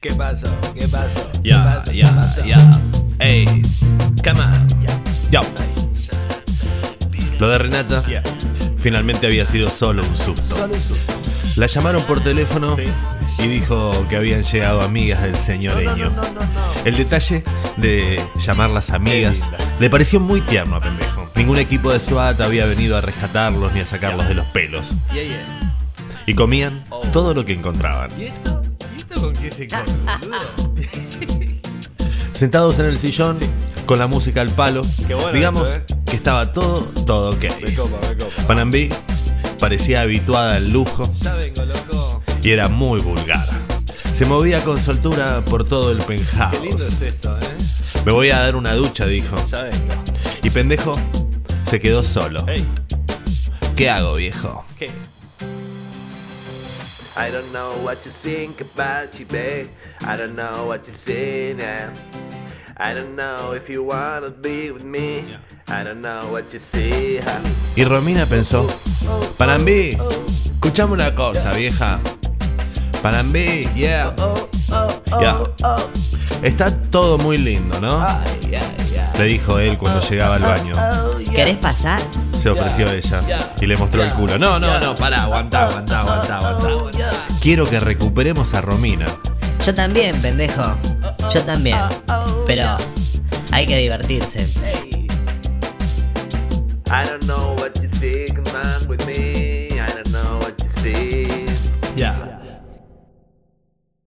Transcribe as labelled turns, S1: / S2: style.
S1: ¿Qué pasó? ¿Qué pasó? ¿Qué
S2: Ya, ya, ya. Ey, come on. Yo. Lo de Renata
S1: Yeah.
S2: finalmente había sido solo un susto.
S1: Solo.
S2: La llamaron por teléfono y dijo que habían llegado amigas del señoreño.
S1: No, no, no, no.
S2: El detalle de llamarlas amigas le pareció muy tierno a Pendejo. Ningún equipo de SWAT había venido a rescatarlos ni a sacarlos de los pelos.
S1: Yeah, yeah.
S2: Y comían
S1: Oh.
S2: todo lo que encontraban.
S1: ¿Y esto? ¿Y esto con qué se come, boludo?
S2: Sentados en el sillón, con la música al palo,
S1: Qué bueno
S2: digamos
S1: esto,
S2: que estaba todo, todo ok.
S1: Me copa, me copa.
S2: Panambí parecía habituada al lujo
S1: Ya vengo, loco.
S2: y era muy vulgar. Se movía con soltura por todo el
S1: Qué lindo
S2: penthouse.
S1: es esto, ¿eh?
S2: Me voy a dar una ducha, dijo.
S1: Ya vengo.
S2: Y pendejo se quedó solo.
S1: Hey,
S2: ¿Qué hago, viejo?
S1: ¿qué?
S3: I don't know what you think about you, babe. I don't know what you say now. I don't know if you wanna be with me. I don't know what you see.
S2: Y Romina pensó, Panambí, escuchame una cosa, vieja. Panambí, yeah. Ya. Está todo muy lindo, ¿no? Le dijo él cuando llegaba al baño.
S4: ¿Querés pasar?
S2: Se ofreció ella y le mostró el culo. No, no, no, pará, aguantá, aguantá, aguantá, aguantá. Quiero que recuperemos a Romina.
S4: Yo también, pendejo. Yo también. Pero hay que divertirse.
S3: I don't know what you think.